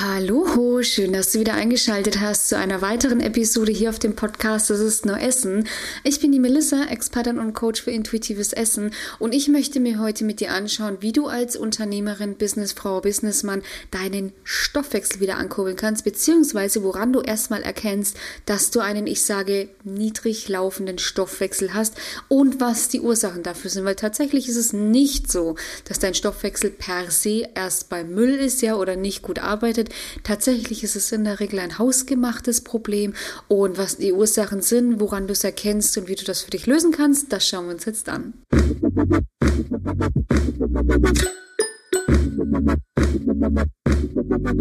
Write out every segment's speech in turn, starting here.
Hallo, schön, dass du wieder eingeschaltet hast zu einer weiteren Episode hier auf dem Podcast Das ist nur Essen. Ich bin die Melissa, Expertin und Coach für intuitives Essen. Und ich möchte mir heute mit dir anschauen, wie du als Unternehmerin, Businessfrau, Businessmann deinen Stoffwechsel wieder ankurbeln kannst, beziehungsweise woran du erstmal erkennst, dass du einen, ich sage, niedrig laufenden Stoffwechsel hast und was die Ursachen dafür sind, weil tatsächlich ist es nicht so, dass dein Stoffwechsel per se erst beim Müll ist, ja, oder nicht gut arbeitet arbeitet. Tatsächlich ist es in der Regel ein hausgemachtes Problem und was die Ursachen sind, woran du es erkennst und wie du das für dich lösen kannst, das schauen wir uns jetzt an.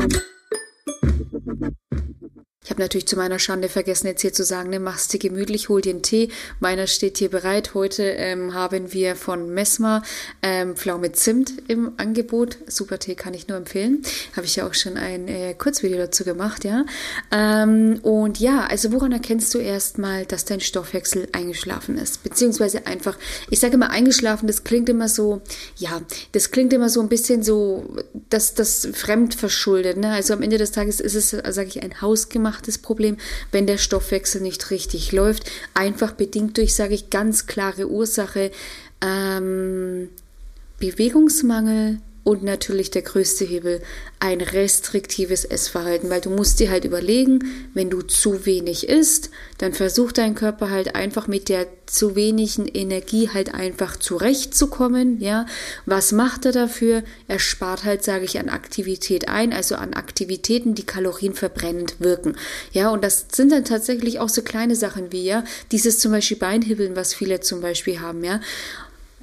Ich natürlich zu meiner Schande vergessen, jetzt hier zu sagen, ne, machst dir gemütlich, hol dir einen Tee. Meiner steht hier bereit. Heute ähm, haben wir von Mesma ähm, Pflaume Zimt im Angebot. Super Tee kann ich nur empfehlen. Habe ich ja auch schon ein äh, Kurzvideo dazu gemacht, ja. Ähm, und ja, also woran erkennst du erstmal, dass dein Stoffwechsel eingeschlafen ist? Beziehungsweise einfach, ich sage immer eingeschlafen, das klingt immer so, ja, das klingt immer so ein bisschen so, dass das fremd verschuldet. Ne? Also am Ende des Tages ist es, sage ich, ein hausgemacht gemachtes Problem, wenn der Stoffwechsel nicht richtig läuft. Einfach bedingt durch, sage ich, ganz klare Ursache. Ähm, Bewegungsmangel, und natürlich der größte Hebel, ein restriktives Essverhalten, weil du musst dir halt überlegen, wenn du zu wenig isst, dann versucht dein Körper halt einfach mit der zu wenigen Energie halt einfach zurechtzukommen, ja. Was macht er dafür? Er spart halt, sage ich, an Aktivität ein, also an Aktivitäten, die kalorienverbrennend wirken, ja. Und das sind dann tatsächlich auch so kleine Sachen wie, ja, dieses zum Beispiel Beinhibbeln, was viele zum Beispiel haben, ja.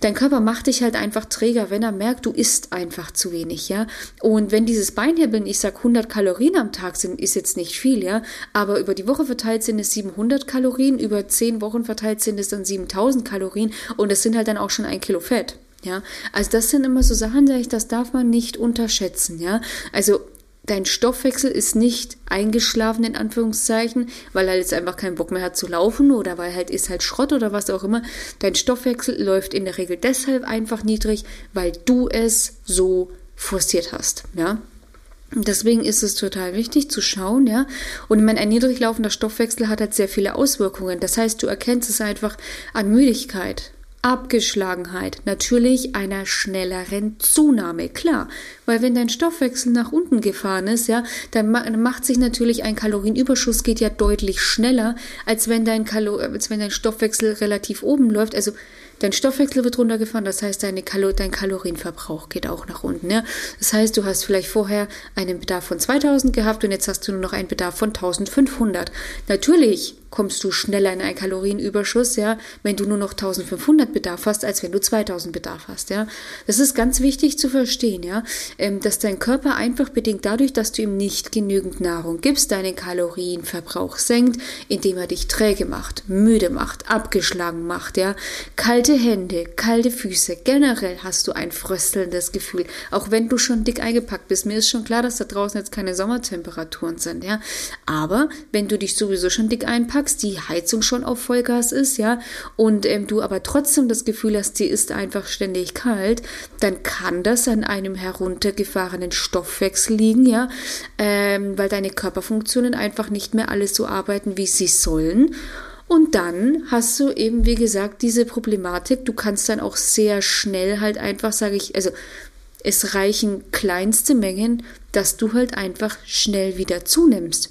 Dein Körper macht dich halt einfach träger, wenn er merkt, du isst einfach zu wenig, ja. Und wenn dieses Beinhibbeln, ich sag 100 Kalorien am Tag sind, ist jetzt nicht viel, ja. Aber über die Woche verteilt sind es 700 Kalorien, über 10 Wochen verteilt sind es dann 7000 Kalorien und es sind halt dann auch schon ein Kilo Fett. Ja, also das sind immer so Sachen, das darf man nicht unterschätzen, ja. Also dein Stoffwechsel ist nicht eingeschlafen, in Anführungszeichen, weil er jetzt einfach keinen Bock mehr hat zu laufen oder weil halt ist halt Schrott oder was auch immer. Dein Stoffwechsel läuft in der Regel deshalb einfach niedrig, weil du es so forciert hast, ja. Deswegen ist es total wichtig zu schauen, ja. Und ich meine, ein niedrig laufender Stoffwechsel hat halt sehr viele Auswirkungen. Das heißt, du erkennst es einfach an Müdigkeit, Abgeschlagenheit, natürlich einer schnelleren Zunahme, klar, weil wenn dein Stoffwechsel nach unten gefahren ist, ja, dann macht sich natürlich ein Kalorienüberschuss geht ja deutlich schneller, als wenn dein Kalo als wenn dein Stoffwechsel relativ oben läuft, also Dein Stoffwechsel wird runtergefahren, das heißt, deine Kalo dein Kalorienverbrauch geht auch nach unten. Ja? Das heißt, du hast vielleicht vorher einen Bedarf von 2000 gehabt und jetzt hast du nur noch einen Bedarf von 1500. Natürlich kommst du schneller in einen Kalorienüberschuss, ja, wenn du nur noch 1500 Bedarf hast, als wenn du 2000 Bedarf hast, ja. Das ist ganz wichtig zu verstehen, ja, ähm, dass dein Körper einfach bedingt dadurch, dass du ihm nicht genügend Nahrung gibst, deinen Kalorienverbrauch senkt, indem er dich träge macht, müde macht, abgeschlagen macht, ja, kalte Hände, kalte Füße, generell hast du ein fröstelndes Gefühl, auch wenn du schon dick eingepackt bist. Mir ist schon klar, dass da draußen jetzt keine Sommertemperaturen sind, ja. Aber wenn du dich sowieso schon dick einpackst, die Heizung schon auf Vollgas ist, ja, und ähm, du aber trotzdem das Gefühl hast, dir ist einfach ständig kalt, dann kann das an einem heruntergefahrenen Stoffwechsel liegen, ja, ähm, weil deine Körperfunktionen einfach nicht mehr alles so arbeiten, wie sie sollen. Und dann hast du eben, wie gesagt, diese Problematik. Du kannst dann auch sehr schnell halt einfach, sage ich, also es reichen kleinste Mengen, dass du halt einfach schnell wieder zunimmst.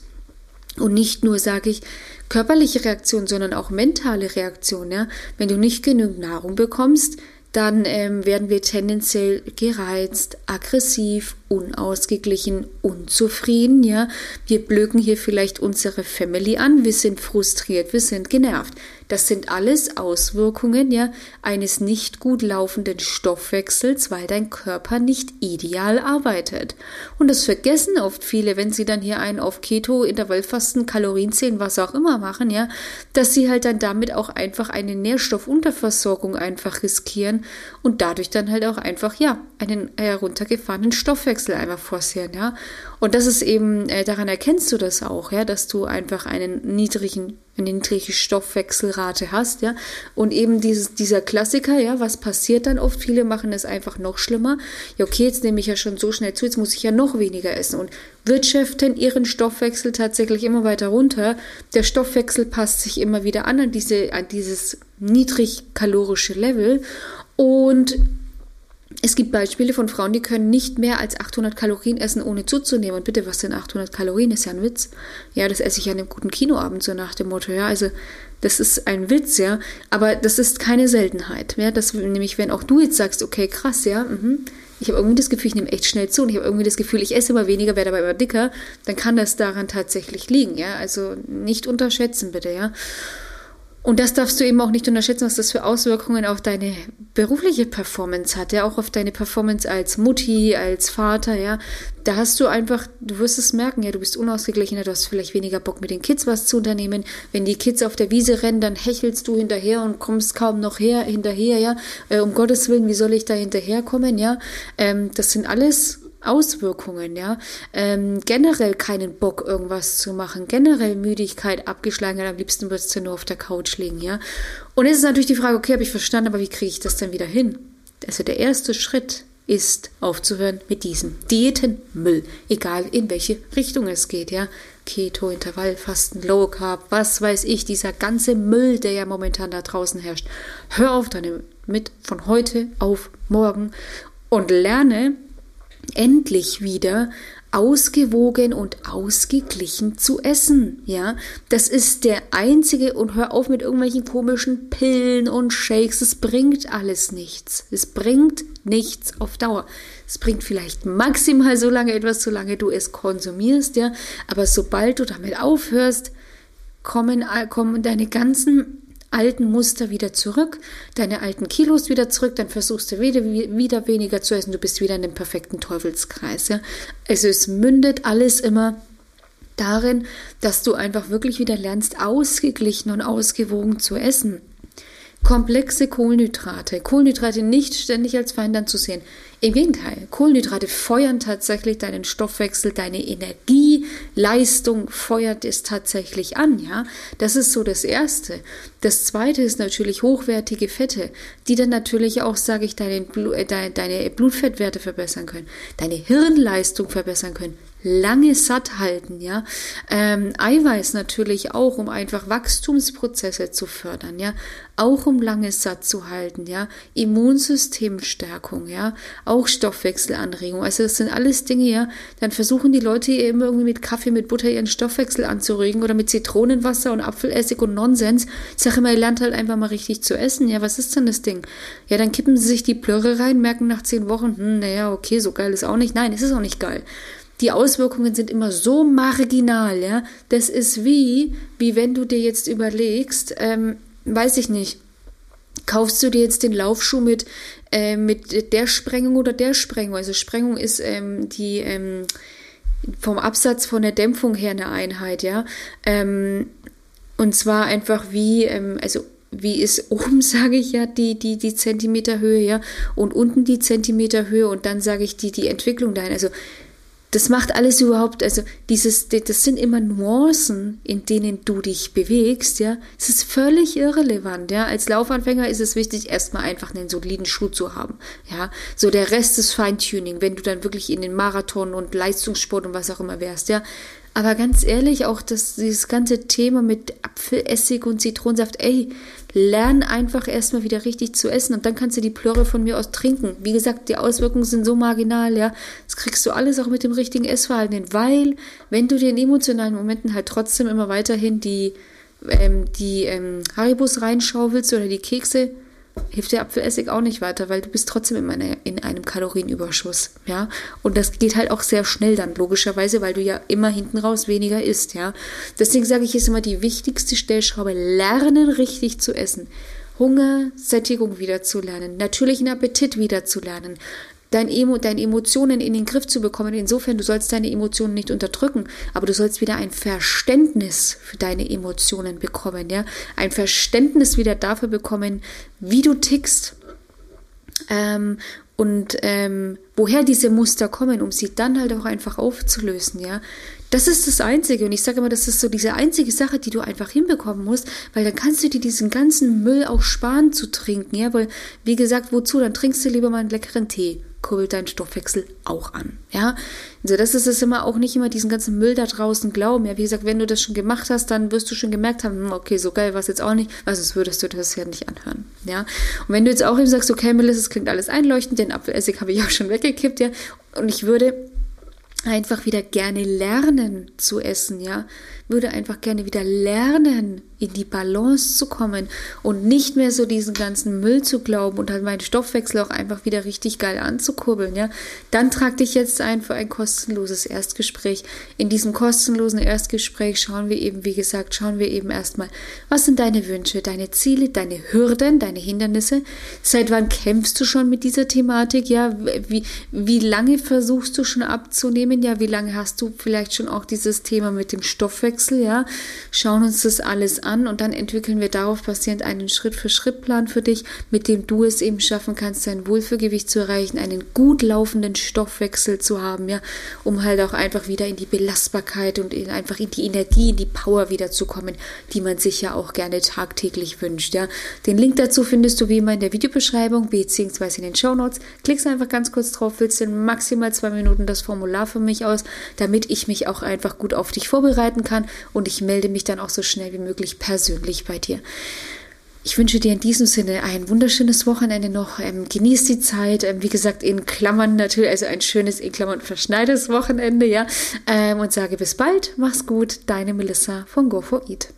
Und nicht nur, sage ich, körperliche Reaktion, sondern auch mentale Reaktion. Ja? Wenn du nicht genügend Nahrung bekommst, dann ähm, werden wir tendenziell gereizt, aggressiv, unausgeglichen, unzufrieden, ja. Wir blöken hier vielleicht unsere Family an, wir sind frustriert, wir sind genervt. Das sind alles Auswirkungen, ja, eines nicht gut laufenden Stoffwechsels, weil dein Körper nicht ideal arbeitet. Und das vergessen oft viele, wenn sie dann hier einen auf Keto, Intervallfasten, Kalorienzählen, was auch immer machen, ja, dass sie halt dann damit auch einfach eine Nährstoffunterversorgung einfach riskieren und dadurch dann halt auch einfach, ja, einen heruntergefahrenen Stoffwechsel einfach forcieren, ja. Und das ist eben, äh, daran erkennst du das auch, ja, dass du einfach einen niedrigen eine niedrige Stoffwechselrate hast, ja. Und eben dieses, dieser Klassiker, ja, was passiert dann oft? Viele machen es einfach noch schlimmer. Ja, okay, jetzt nehme ich ja schon so schnell zu, jetzt muss ich ja noch weniger essen und wirtschaften ihren Stoffwechsel tatsächlich immer weiter runter. Der Stoffwechsel passt sich immer wieder an an diese, an dieses niedrigkalorische Level und es gibt Beispiele von Frauen, die können nicht mehr als 800 Kalorien essen, ohne zuzunehmen. Und bitte, was sind 800 Kalorien? Ist ja ein Witz. Ja, das esse ich an einem guten Kinoabend, so nach dem Motto. Ja, also das ist ein Witz, ja. Aber das ist keine Seltenheit. Ja, das nämlich, wenn auch du jetzt sagst, okay, krass, ja, mhm. ich habe irgendwie das Gefühl, ich nehme echt schnell zu und ich habe irgendwie das Gefühl, ich esse immer weniger, werde aber immer dicker, dann kann das daran tatsächlich liegen, ja. Also nicht unterschätzen, bitte, ja. Und das darfst du eben auch nicht unterschätzen, was das für Auswirkungen auf deine berufliche Performance hat, ja, auch auf deine Performance als Mutti, als Vater, ja. Da hast du einfach, du wirst es merken, ja, du bist unausgeglichener, du hast vielleicht weniger Bock mit den Kids was zu unternehmen. Wenn die Kids auf der Wiese rennen, dann hechelst du hinterher und kommst kaum noch her, hinterher, ja. Äh, um Gottes Willen, wie soll ich da hinterherkommen, ja. Ähm, das sind alles Auswirkungen, ja. Ähm, generell keinen Bock, irgendwas zu machen, generell Müdigkeit, abgeschlagen, am liebsten würdest du nur auf der Couch liegen, ja. Und jetzt ist natürlich die Frage, okay, habe ich verstanden, aber wie kriege ich das denn wieder hin? Also der erste Schritt ist aufzuhören mit diesem Diätenmüll, egal in welche Richtung es geht, ja. Keto, Intervallfasten, Low Carb, was weiß ich, dieser ganze Müll, der ja momentan da draußen herrscht. Hör auf damit von heute auf morgen und lerne endlich wieder ausgewogen und ausgeglichen zu essen. Ja, das ist der einzige und hör auf mit irgendwelchen komischen Pillen und Shakes. Es bringt alles nichts. Es bringt nichts auf Dauer. Es bringt vielleicht maximal so lange etwas, solange du es konsumierst, ja. Aber sobald du damit aufhörst, kommen, kommen deine ganzen alten Muster wieder zurück, deine alten Kilos wieder zurück, dann versuchst du wieder, wieder weniger zu essen, du bist wieder in dem perfekten Teufelskreis. Ja? Also es mündet alles immer darin, dass du einfach wirklich wieder lernst, ausgeglichen und ausgewogen zu essen. Komplexe Kohlenhydrate. Kohlenhydrate nicht ständig als Feind anzusehen. Im Gegenteil, Kohlenhydrate feuern tatsächlich deinen Stoffwechsel, deine Energieleistung feuert es tatsächlich an, ja. Das ist so das Erste. Das Zweite ist natürlich hochwertige Fette, die dann natürlich auch, sage ich, deine, äh, deine Blutfettwerte verbessern können, deine Hirnleistung verbessern können, lange satt halten, ja. Ähm, Eiweiß natürlich auch, um einfach Wachstumsprozesse zu fördern, ja. Auch um lange satt zu halten, ja. Immunsystemstärkung, ja. Auch Stoffwechselanregung. Also das sind alles Dinge, ja. Dann versuchen die Leute eben irgendwie mit Kaffee, mit Butter ihren Stoffwechsel anzuregen oder mit Zitronenwasser und Apfelessig und Nonsens. Ich sage immer, ihr lernt halt einfach mal richtig zu essen. Ja, was ist denn das Ding? Ja, dann kippen sie sich die Plörre rein, merken nach zehn Wochen, hm, naja, okay, so geil ist auch nicht. Nein, es ist auch nicht geil die Auswirkungen sind immer so marginal, ja. Das ist wie, wie wenn du dir jetzt überlegst, ähm, weiß ich nicht, kaufst du dir jetzt den Laufschuh mit, äh, mit der Sprengung oder der Sprengung? Also Sprengung ist ähm, die ähm, vom Absatz von der Dämpfung her eine Einheit, ja. Ähm, und zwar einfach wie, ähm, also wie ist oben, sage ich ja, die, die, die Zentimeterhöhe, ja, und unten die Zentimeterhöhe und dann sage ich die, die Entwicklung dahin. Also das macht alles überhaupt, also dieses, das sind immer Nuancen, in denen du dich bewegst, ja. Es ist völlig irrelevant, ja. Als Laufanfänger ist es wichtig, erstmal einfach einen soliden Schuh zu haben, ja. So der Rest ist Feintuning, wenn du dann wirklich in den Marathon und Leistungssport und was auch immer wärst, ja. Aber ganz ehrlich, auch das, dieses ganze Thema mit Apfelessig und Zitronensaft, ey, lern einfach erstmal wieder richtig zu essen und dann kannst du die Plörre von mir aus trinken. Wie gesagt, die Auswirkungen sind so marginal, ja. Das kriegst du alles auch mit dem richtigen Essverhalten hin, weil, wenn du dir in emotionalen Momenten halt trotzdem immer weiterhin die, ähm, die ähm, Haribus reinschaufelst oder die Kekse, hilft der Apfelessig auch nicht weiter, weil du bist trotzdem in, eine, in einem Kalorienüberschuss, ja. Und das geht halt auch sehr schnell dann, logischerweise, weil du ja immer hinten raus weniger isst, ja. Deswegen sage ich, ist immer die wichtigste Stellschraube, lernen richtig zu essen. Hunger, Sättigung wieder zu lernen, natürlichen Appetit wieder zu lernen, dein Emo, deine Emotionen in den Griff zu bekommen. Insofern, du sollst deine Emotionen nicht unterdrücken, aber du sollst wieder ein Verständnis für deine Emotionen bekommen, ja, ein Verständnis wieder dafür bekommen, wie du tickst. Ähm, und ähm, woher diese Muster kommen, um sie dann halt auch einfach aufzulösen, ja. Das ist das Einzige. Und ich sage immer, das ist so diese einzige Sache, die du einfach hinbekommen musst, weil dann kannst du dir diesen ganzen Müll auch sparen zu trinken, ja. Weil, wie gesagt, wozu? Dann trinkst du lieber mal einen leckeren Tee kurbelt dein Stoffwechsel auch an. Ja, also das ist es immer auch nicht immer diesen ganzen Müll da draußen glauben. Ja, wie gesagt, wenn du das schon gemacht hast, dann wirst du schon gemerkt haben, hm, okay, so geil war es jetzt auch nicht, weil sonst würdest du das ja nicht anhören. Ja, und wenn du jetzt auch eben sagst, okay, Melissa, es klingt alles einleuchtend, den Apfelessig habe ich auch schon weggekippt, ja, und ich würde einfach wieder gerne lernen zu essen, ja, würde einfach gerne wieder lernen, in die Balance zu kommen und nicht mehr so diesen ganzen Müll zu glauben und halt meinen Stoffwechsel auch einfach wieder richtig geil anzukurbeln, ja, dann trag dich jetzt ein für ein kostenloses Erstgespräch. In diesem kostenlosen Erstgespräch schauen wir eben, wie gesagt, schauen wir eben erstmal, was sind deine Wünsche, deine Ziele, deine Hürden, deine Hindernisse? Seit wann kämpfst du schon mit dieser Thematik? Ja, wie, wie lange versuchst du schon abzunehmen? Ja, wie lange hast du vielleicht schon auch dieses Thema mit dem Stoffwechsel? Ja, schauen uns das alles an und dann entwickeln wir darauf basierend einen Schritt-für-Schritt-Plan für dich, mit dem du es eben schaffen kannst, dein Wohlfühlgewicht zu erreichen, einen gut laufenden Stoffwechsel zu haben, ja, um halt auch einfach wieder in die Belastbarkeit und in, einfach in die Energie, in die Power wiederzukommen, die man sich ja auch gerne tagtäglich wünscht, ja. Den Link dazu findest du wie immer in der Videobeschreibung beziehungsweise in den Show Notes. Klickst einfach ganz kurz drauf, füllst in maximal zwei Minuten das Formular für mich aus, damit ich mich auch einfach gut auf dich vorbereiten kann und ich melde mich dann auch so schnell wie möglich persönlich bei dir. Ich wünsche dir in diesem Sinne ein wunderschönes Wochenende noch. Ähm, genieß die Zeit. Ähm, wie gesagt, in Klammern natürlich, also ein schönes, in Klammern verschneites Wochenende, ja. Ähm, und sage bis bald. Mach's gut. Deine Melissa von Go for Eat.